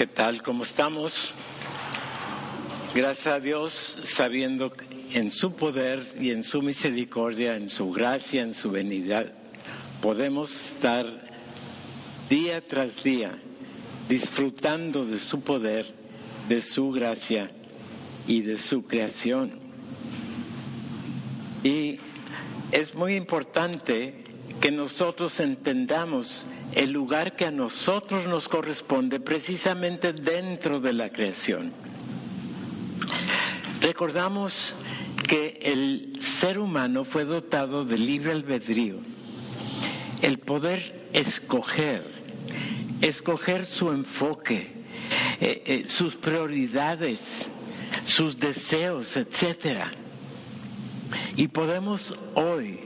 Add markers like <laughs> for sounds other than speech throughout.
¿Qué tal? ¿Cómo estamos? Gracias a Dios, sabiendo en su poder y en su misericordia, en su gracia, en su venida, podemos estar día tras día disfrutando de su poder, de su gracia y de su creación. Y es muy importante que nosotros entendamos el lugar que a nosotros nos corresponde precisamente dentro de la creación. Recordamos que el ser humano fue dotado de libre albedrío, el poder escoger, escoger su enfoque, eh, eh, sus prioridades, sus deseos, etcétera. Y podemos hoy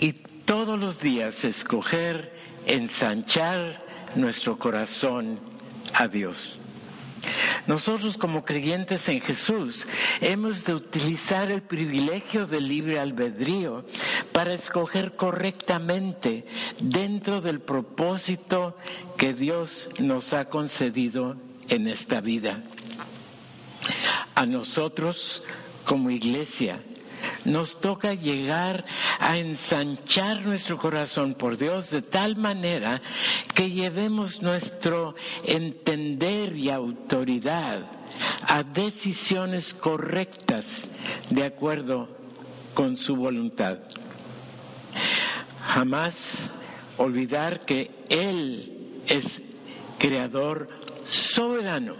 y todos los días escoger ensanchar nuestro corazón a Dios. Nosotros como creyentes en Jesús hemos de utilizar el privilegio del libre albedrío para escoger correctamente dentro del propósito que Dios nos ha concedido en esta vida. A nosotros como iglesia nos toca llegar a ensanchar nuestro corazón por Dios de tal manera que llevemos nuestro entender y autoridad a decisiones correctas de acuerdo con su voluntad. Jamás olvidar que Él es creador soberano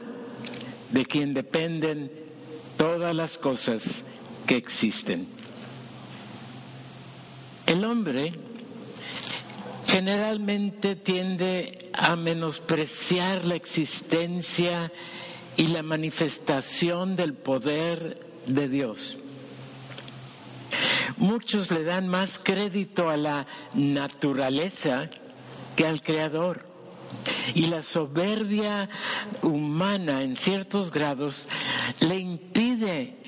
de quien dependen todas las cosas que existen. El hombre generalmente tiende a menospreciar la existencia y la manifestación del poder de Dios. Muchos le dan más crédito a la naturaleza que al Creador. Y la soberbia humana en ciertos grados le impide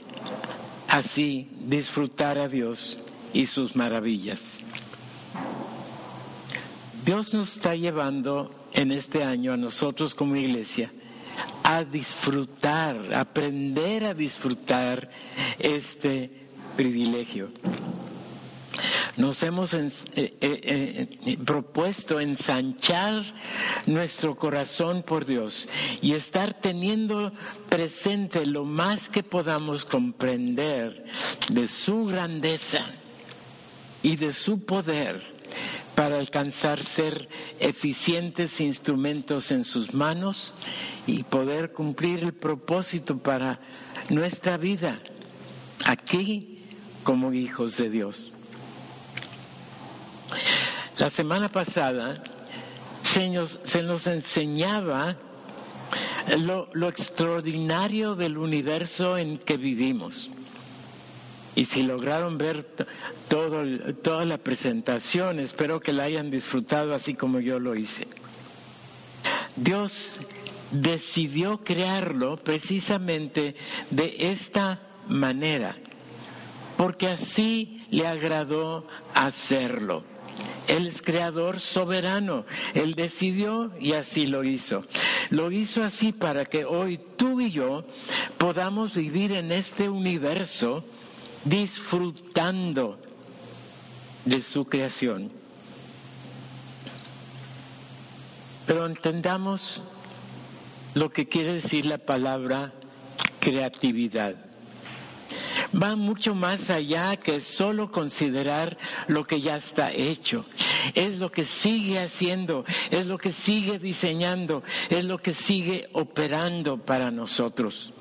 así disfrutar a Dios y sus maravillas. Dios nos está llevando en este año a nosotros como iglesia a disfrutar, aprender a disfrutar este privilegio. Nos hemos eh, eh, eh, propuesto ensanchar nuestro corazón por Dios y estar teniendo presente lo más que podamos comprender de su grandeza y de su poder para alcanzar ser eficientes instrumentos en sus manos y poder cumplir el propósito para nuestra vida aquí como hijos de Dios. La semana pasada se nos, enseñaba lo, extraordinario del universo en que vivimos. Y si lograron ver todo, toda la presentación, espero que la hayan disfrutado así como yo lo hice. Dios decidió crearlo precisamente de esta manera, porque así le agradó hacerlo. Él es creador soberano. Él decidió y así lo hizo. Lo hizo así para que hoy tú y yo podamos vivir en este universo disfrutando de su creación. Pero entendamos lo que quiere decir la palabra creatividad. Va mucho más allá que solo considerar lo que ya está hecho. Es lo que sigue haciendo, es lo que sigue diseñando, es lo que sigue operando para nosotros.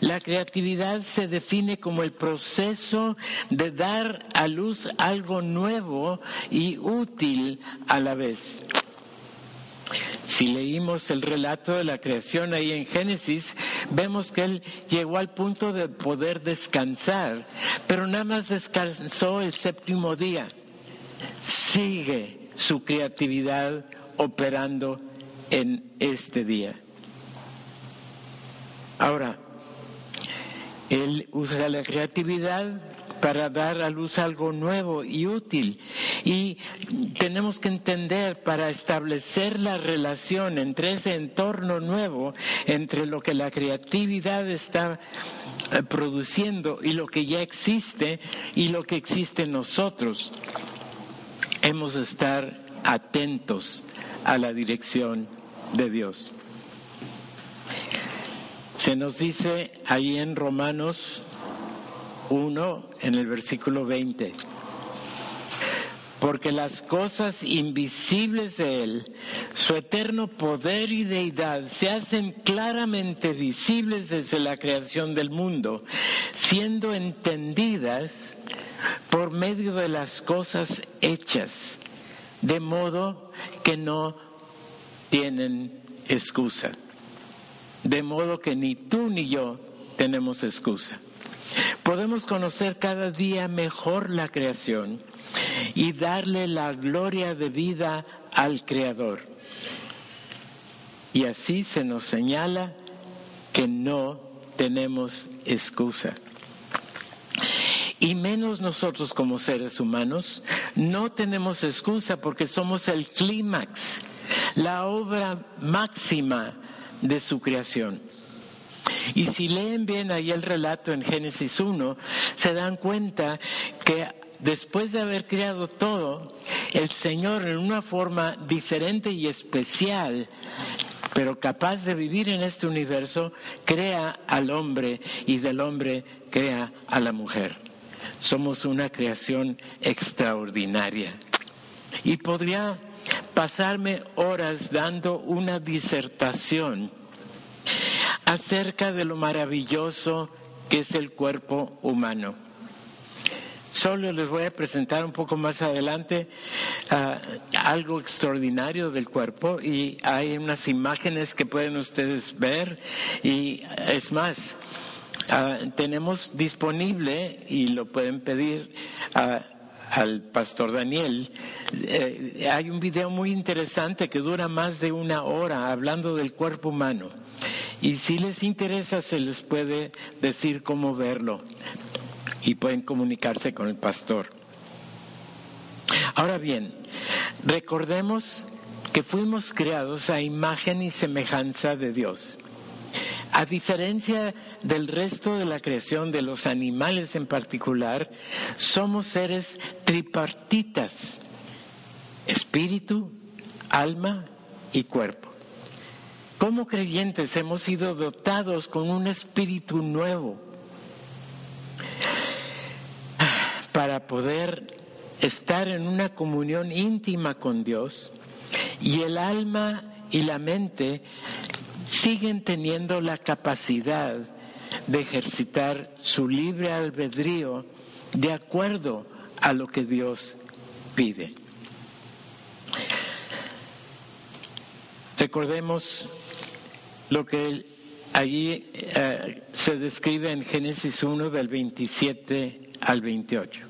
La creatividad se define como el proceso de dar a luz algo nuevo y útil a la vez. Si leímos el relato de la creación ahí en Génesis, vemos que él llegó al punto de poder descansar, pero nada más descansó el séptimo día. Sigue su creatividad operando en este día. Ahora, él usa la creatividad para dar a luz algo nuevo y útil. Y tenemos que entender para establecer la relación entre ese entorno nuevo, entre lo que la creatividad está eh, produciendo y lo que ya existe y lo que existe en nosotros. Hemos de estar atentos a la dirección de Dios. Se nos dice ahí en Romanos 1, en el versículo 20, porque las cosas invisibles de Él, su eterno poder y deidad, se hacen claramente visibles desde la creación del mundo, siendo entendidas por medio de las cosas hechas, de modo que no tienen excusa de modo que ni tú ni yo tenemos excusa. Podemos conocer cada día mejor la creación y darle la gloria de vida al Creador. Y así se nos señala que no tenemos excusa. Y menos nosotros como seres humanos, no tenemos excusa porque somos el clímax, la obra máxima de su creación. Y si leen bien ahí el relato en Génesis 1, se dan cuenta que después de haber creado todo, el Señor en una forma diferente y especial, pero capaz de vivir en este universo, crea al hombre y del hombre crea a la mujer. Somos una creación extraordinaria. Y podría pasarme horas dando una disertación acerca de lo maravilloso que es el cuerpo humano. Solo les voy a presentar un poco más adelante ah, algo extraordinario del cuerpo y hay unas imágenes que pueden ustedes ver y es más, ah, tenemos disponible y lo pueden pedir a al pastor Daniel, eh, hay un video muy interesante que dura más de una hora hablando del cuerpo humano. Y si les interesa, se les puede decir cómo verlo y pueden comunicarse con el pastor. Ahora bien, recordemos que fuimos creados a imagen y semejanza de Dios. A diferencia del resto de la creación, de los animales en particular, somos seres tripartitas, espíritu, alma y cuerpo. Como creyentes hemos sido dotados con un espíritu nuevo para poder estar en una comunión íntima con Dios y el alma y la mente siguen teniendo la capacidad de ejercitar su libre albedrío de acuerdo a lo que Dios pide. Recordemos lo que allí eh, se describe en Génesis 1 del 27 al 28.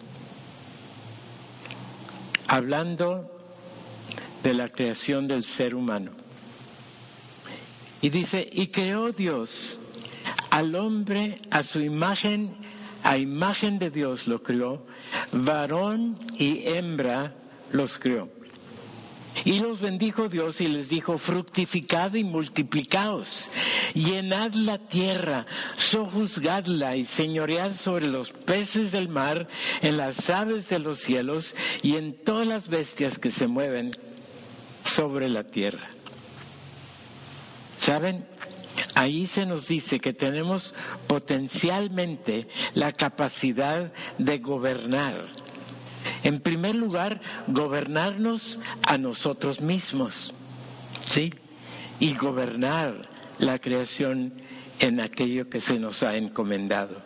Hablando de la creación del ser humano. Y dice, y creó Dios al hombre a su imagen, a imagen de Dios lo creó, varón y hembra los creó. Y los bendijo Dios y les dijo, fructificad y multiplicaos, llenad la tierra, sojuzgadla y señoread sobre los peces del mar, en las aves de los cielos y en todas las bestias que se mueven sobre la tierra. ¿Saben? Ahí se nos dice que tenemos potencialmente la capacidad de gobernar. En primer lugar, gobernarnos a nosotros mismos, ¿sí? Y gobernar la creación en aquello que se nos ha encomendado.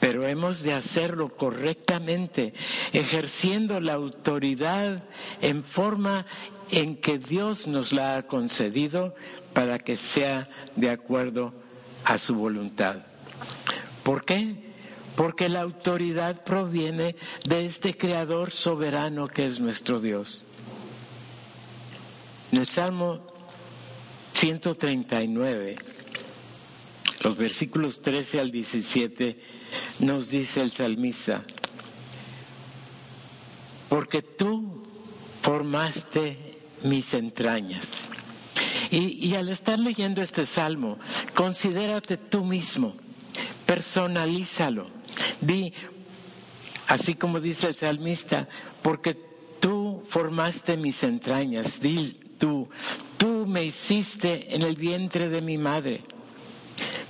Pero hemos de hacerlo correctamente, ejerciendo la autoridad en forma en que Dios nos la ha concedido para que sea de acuerdo a su voluntad. ¿Por qué? Porque la autoridad proviene de este Creador soberano que es nuestro Dios. En el Salmo 139, los versículos 13 al 17, nos dice el salmista, porque tú formaste mis entrañas. Y, al estar leyendo este salmo, considérate tú mismo, personalízalo. Di, así como dice el salmista, porque tú formaste mis entrañas. Di tú, tú me hiciste en el vientre de mi madre.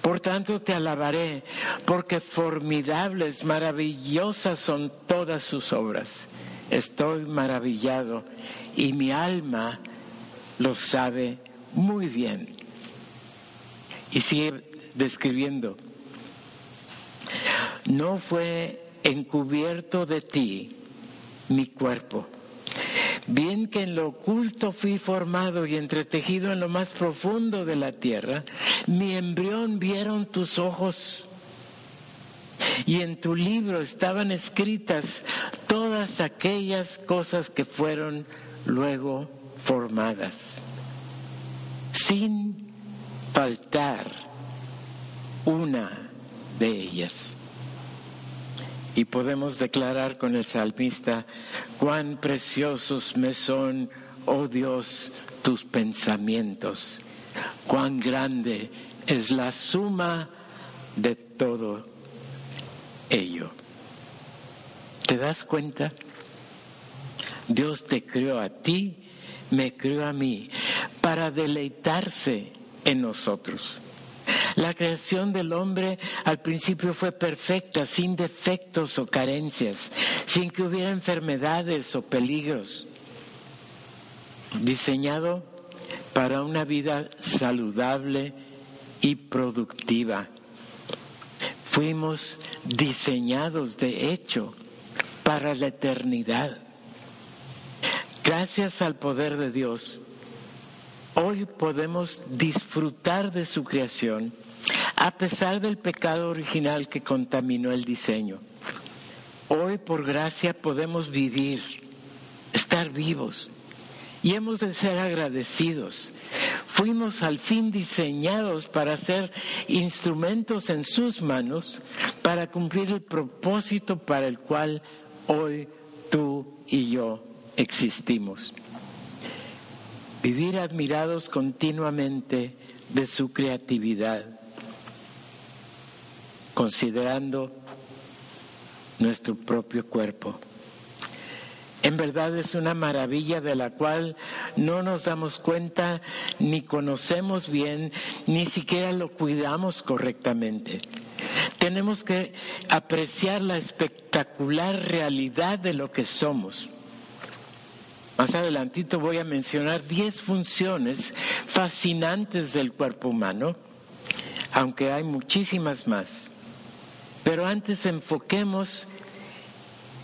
Por tanto te alabaré, porque formidables, maravillosas son todas sus obras. Estoy maravillado y mi alma lo sabe muy bien. Y sigue describiendo, no fue encubierto de ti mi cuerpo Bien que en lo oculto fui formado y entretejido en lo más profundo de la tierra, mi embrión vieron tus ojos. Y en tu libro estaban escritas todas aquellas cosas que fueron luego formadas, sin faltar una de ellas. Y podemos declarar con el salmista, cuán preciosos me son, oh Dios, tus pensamientos, cuán grande es la suma de todo ello. ¿Te das cuenta? Dios te creó a ti, me creó a mí, para deleitarse en nosotros. La creación del hombre al principio fue perfecta, sin defectos o carencias, sin que hubiera enfermedades o peligros. Diseñado para una vida saludable y productiva. Fuimos diseñados, de hecho, para la eternidad. Gracias al poder de Dios, hoy podemos disfrutar de su creación a pesar del pecado original que contaminó el diseño. Hoy por gracia podemos vivir, estar vivos y hemos de ser agradecidos. Fuimos al fin diseñados para ser instrumentos en sus manos para cumplir el propósito para el cual hoy tú y yo existimos. Vivir admirados continuamente de su creatividad considerando nuestro propio cuerpo. En verdad es una maravilla de la cual no nos damos cuenta, ni conocemos bien, ni siquiera lo cuidamos correctamente. Tenemos que apreciar la espectacular realidad de lo que somos. Más adelantito voy a mencionar 10 funciones fascinantes del cuerpo humano, aunque hay muchísimas más. Pero antes enfoquemos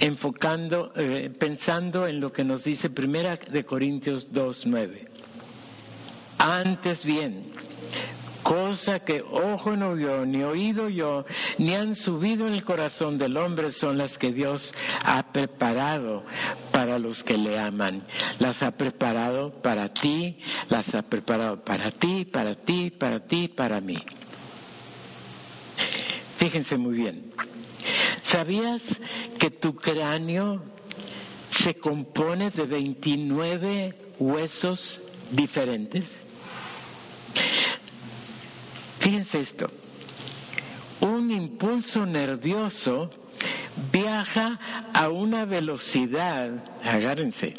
enfocando, eh, pensando en lo que nos dice Primera de Corintios 2.9. Antes bien, cosa que ojo no vio, ni oído yo, ni han subido en el corazón del hombre son las que Dios ha preparado para los que le aman. Las ha preparado para ti, las ha preparado para ti, para ti, para ti, para mí. Fíjense muy bien. ¿Sabías que tu cráneo se compone de 29 huesos diferentes? Fíjense esto. Un impulso nervioso viaja a una velocidad, agárrense,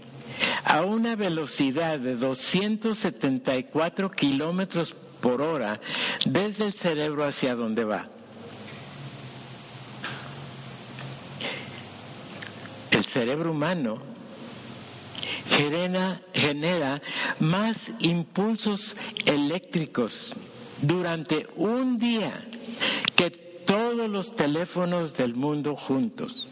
a una velocidad de 274 kilómetros por hora desde el cerebro hacia donde va. Cerebro humano genera, genera más impulsos eléctricos durante un día que todos los teléfonos del mundo juntos.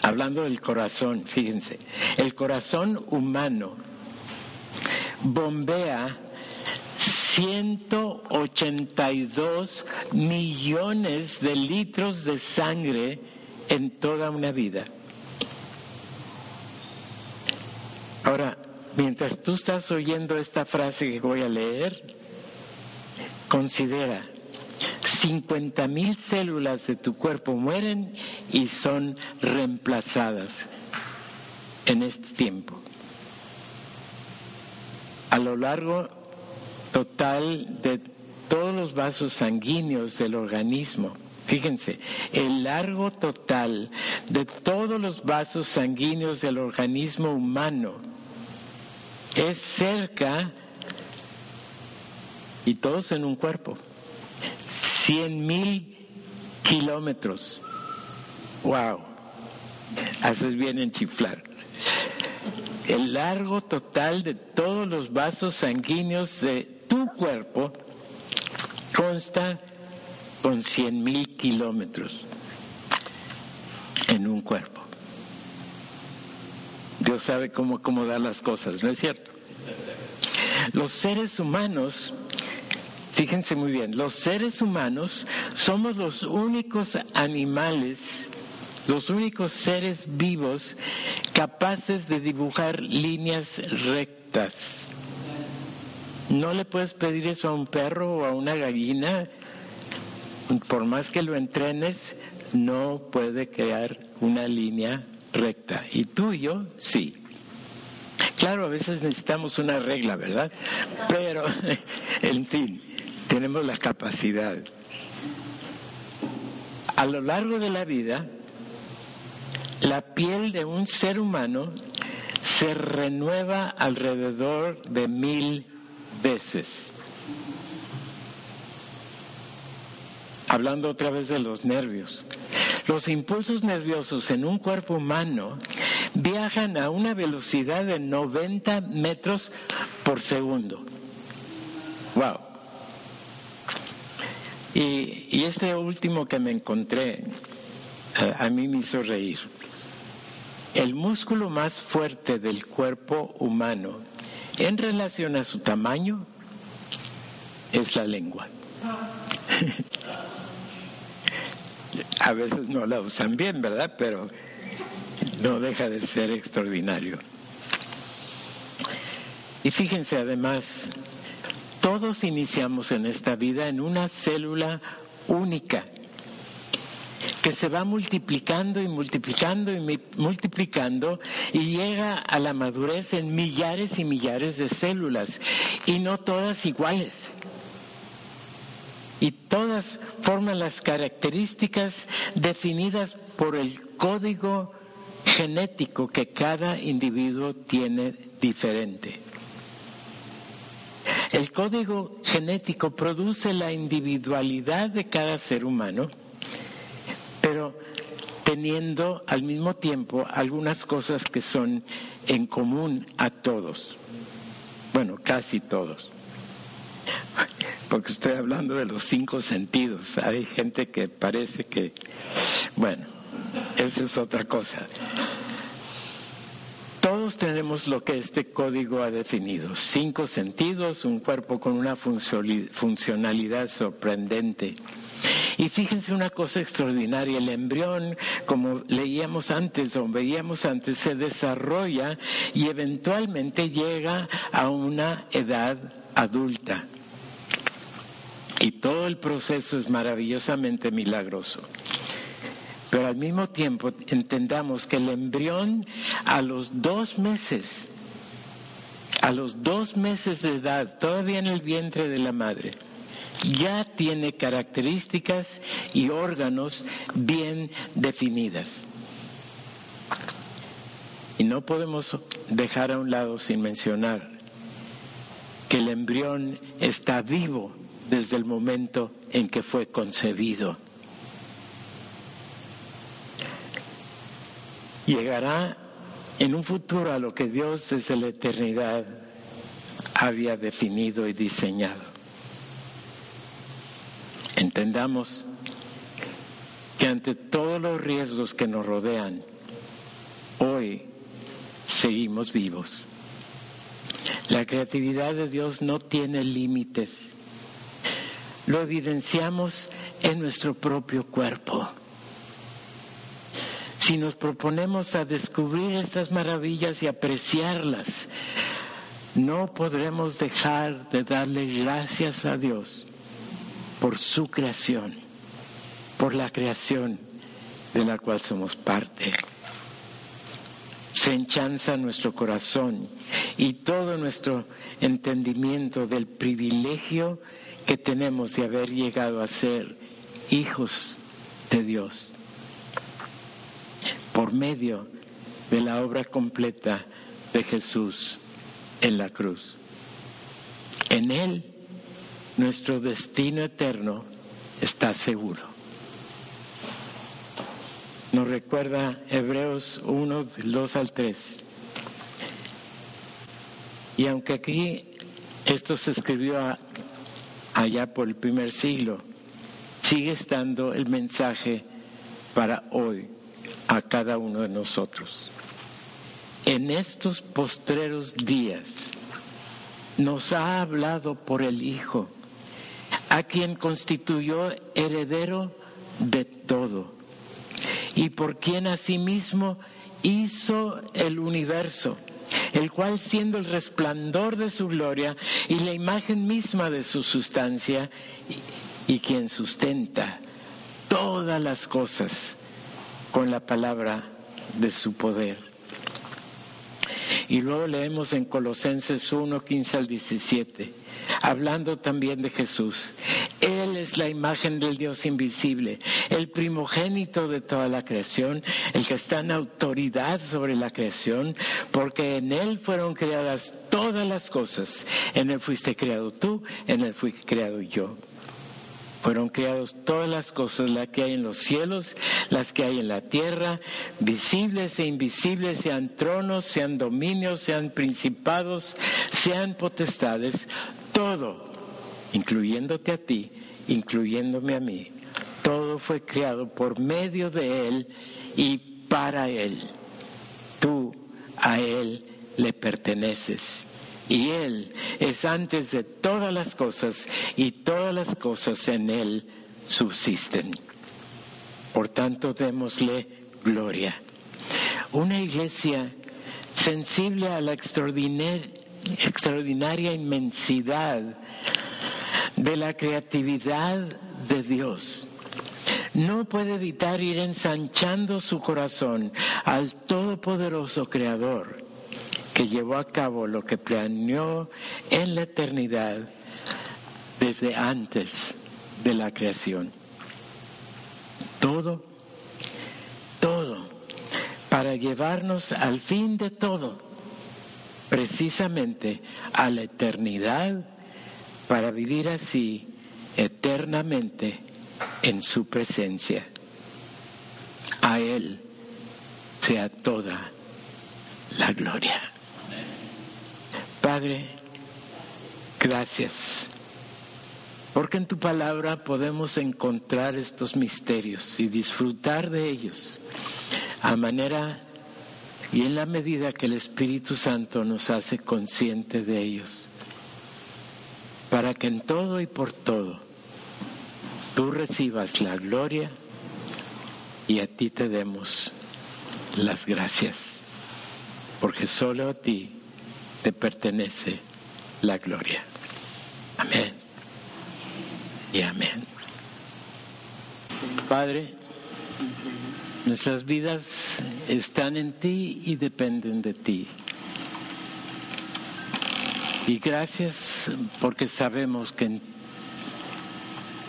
Hablando del corazón, fíjense, el corazón humano bombea 182 millones de litros de sangre en toda una vida. Ahora, mientras tú estás oyendo esta frase que voy a leer, considera 50 mil células de tu cuerpo mueren y son reemplazadas en este tiempo. A lo largo total de todos los vasos sanguíneos del organismo, Fíjense, el largo total de todos los vasos sanguíneos del organismo humano es cerca, y todos en un cuerpo, 100 mil kilómetros. ¡Wow! Haces bien en chiflar. El largo total de todos los vasos sanguíneos de tu cuerpo consta con 100 mil kilómetros en un cuerpo. Dios sabe cómo acomodar las cosas, ¿no es cierto? Los seres humanos, fíjense muy bien, los seres humanos somos los únicos animales, los únicos seres vivos capaces de dibujar líneas rectas. No le puedes pedir eso a un perro o a una gallina por más que lo entrenes, no puede crear una línea recta. Y tú y yo, sí. Claro, a veces necesitamos una regla, ¿verdad? Pero, <laughs> en fin, tenemos la capacidad. A lo largo de la vida, la piel de un ser humano se renueva alrededor de mil veces. hablando otra vez de los nervios. Los impulsos nerviosos en un cuerpo humano viajan a una velocidad de 90 metros por segundo. ¡Wow! Y, este último que me encontré eh, a mí me hizo reír. El músculo más fuerte del cuerpo humano en relación a su tamaño es la lengua. <laughs> a veces no la usan bien, ¿verdad? Pero no deja de ser extraordinario. Y fíjense además, todos iniciamos en esta vida en una célula única que se va multiplicando y multiplicando y multiplicando y llega a la madurez en millares y millares de células y no todas iguales y todas forman las características definidas por el código genético que cada individuo tiene diferente. El código genético produce la individualidad de cada ser humano, pero teniendo al mismo tiempo algunas cosas que son en común a todos. Bueno, casi todos porque estoy hablando de los cinco sentidos. Hay gente que parece que, bueno, esa es otra cosa. Todos tenemos lo que este código ha definido, cinco sentidos, un cuerpo con una funcionalidad sorprendente. Y fíjense una cosa extraordinaria, el embrión, como leíamos antes o veíamos antes, se desarrolla y eventualmente llega a una edad adulta. Y todo el proceso es maravillosamente milagroso. Pero al mismo tiempo entendamos que el embrión a los dos meses, a los dos meses de edad, todavía en el vientre de la madre, ya tiene características y órganos bien definidas. Y no podemos dejar a un lado sin mencionar que el embrión está vivo desde el momento en que fue concebido. Llegará en un futuro a lo que Dios desde la eternidad había definido y diseñado. Entendamos que ante todos los riesgos que nos rodean, hoy seguimos vivos. La creatividad de Dios no tiene límites lo evidenciamos en nuestro propio cuerpo. Si nos proponemos a descubrir estas maravillas y apreciarlas, no podremos dejar de darle gracias a Dios por su creación. por la creación de la cual somos parte. Se enchanza nuestro corazón y todo nuestro entendimiento del privilegio que tenemos de haber llegado a ser hijos de Dios por medio de la obra completa de Jesús en la cruz. En Él nuestro destino eterno está seguro. Nos recuerda Hebreos 1, 2 al 3. Y aunque aquí esto se escribió allá por el primer siglo, sigue estando el mensaje para hoy a cada uno de nosotros. En estos postreros días nos ha hablado por el Hijo, a quien constituyó heredero de todo y por quien asimismo hizo el universo, el cual siendo el resplandor de su gloria y la imagen misma de su sustancia, y, y quien sustenta todas las cosas con la palabra de su poder. Y luego leemos en Colosenses 1, 15 al 17, hablando también de Jesús. Él es la imagen del Dios invisible, el primogénito de toda la creación, el que está en autoridad sobre la creación, porque en Él fueron creadas todas las cosas. En Él fuiste creado tú, en Él fui creado yo. Fueron creados todas las cosas, las que hay en los cielos, las que hay en la tierra, visibles e invisibles, sean tronos, sean dominios, sean principados, sean potestades, todo, incluyéndote a ti, incluyéndome a mí, todo fue creado por medio de Él y para Él. Tú a Él le perteneces y Él es antes de todas las cosas y todas las cosas en Él subsisten. Por tanto, démosle gloria. Una iglesia sensible a la extraordinaria inmensidad de la creatividad de Dios. No puede evitar ir ensanchando su corazón al Todopoderoso Creador que llevó a cabo lo que planeó en la eternidad desde antes de la creación. Todo, todo, para llevarnos al fin de todo, precisamente a la eternidad, para vivir así eternamente en su presencia. A Él sea toda la gloria. Padre, gracias, porque en tu palabra podemos encontrar estos misterios y disfrutar de ellos a manera y en la medida que el Espíritu Santo nos hace consciente de ellos, para que en todo y por todo tú recibas la gloria y a ti te demos las gracias, porque solo a ti te pertenece la gloria. Amén. Y amén. Padre, nuestras vidas están en ti y dependen de ti. Y gracias porque sabemos que en,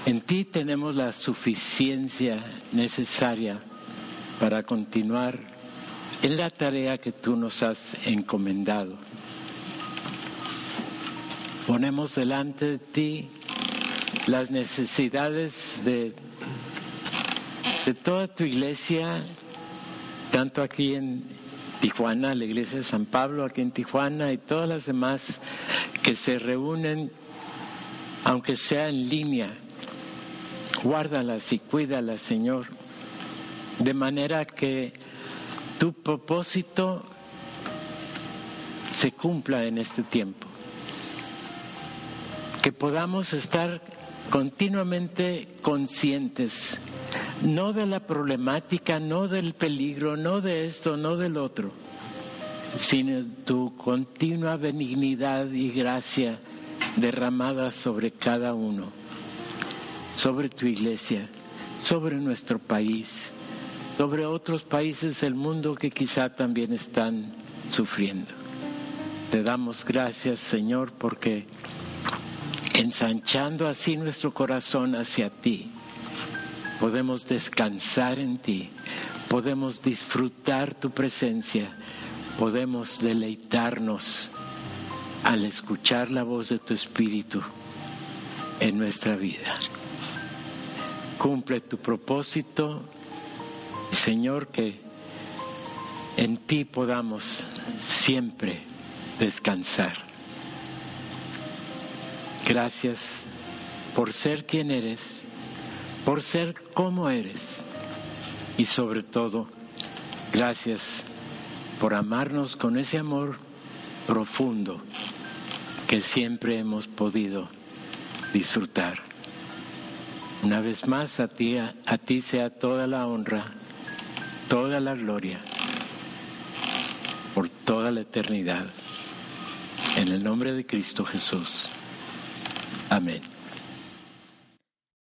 en, ti tenemos la suficiencia necesaria para continuar en la tarea que tú nos has encomendado. Ponemos delante de ti las necesidades de, de toda tu iglesia, tanto aquí en Tijuana, la iglesia de San Pablo, aquí en Tijuana y todas las demás que se reúnen, aunque sea en línea. Guárdalas y cuídalas, Señor, de manera que tu propósito se cumpla en este tiempo que podamos estar continuamente conscientes, no de la problemática, no del peligro, no de esto, no del otro, sino tu continua benignidad y gracia derramada sobre cada uno, sobre tu iglesia, sobre nuestro país, sobre otros países del mundo que quizá también están sufriendo. Te damos gracias, Señor, porque ensanchando así nuestro corazón hacia ti, podemos descansar en ti, podemos disfrutar tu presencia, podemos deleitarnos al escuchar la voz de tu Espíritu en nuestra vida. Cumple tu propósito, Señor, que en ti podamos siempre descansar. Gracias por ser quien eres, por ser como eres y sobre todo, gracias por amarnos con ese amor profundo que siempre hemos podido disfrutar. Una vez más, a ti, a, ti sea toda la honra, toda la gloria, por toda la eternidad. En el nombre de Cristo Jesús. Amén.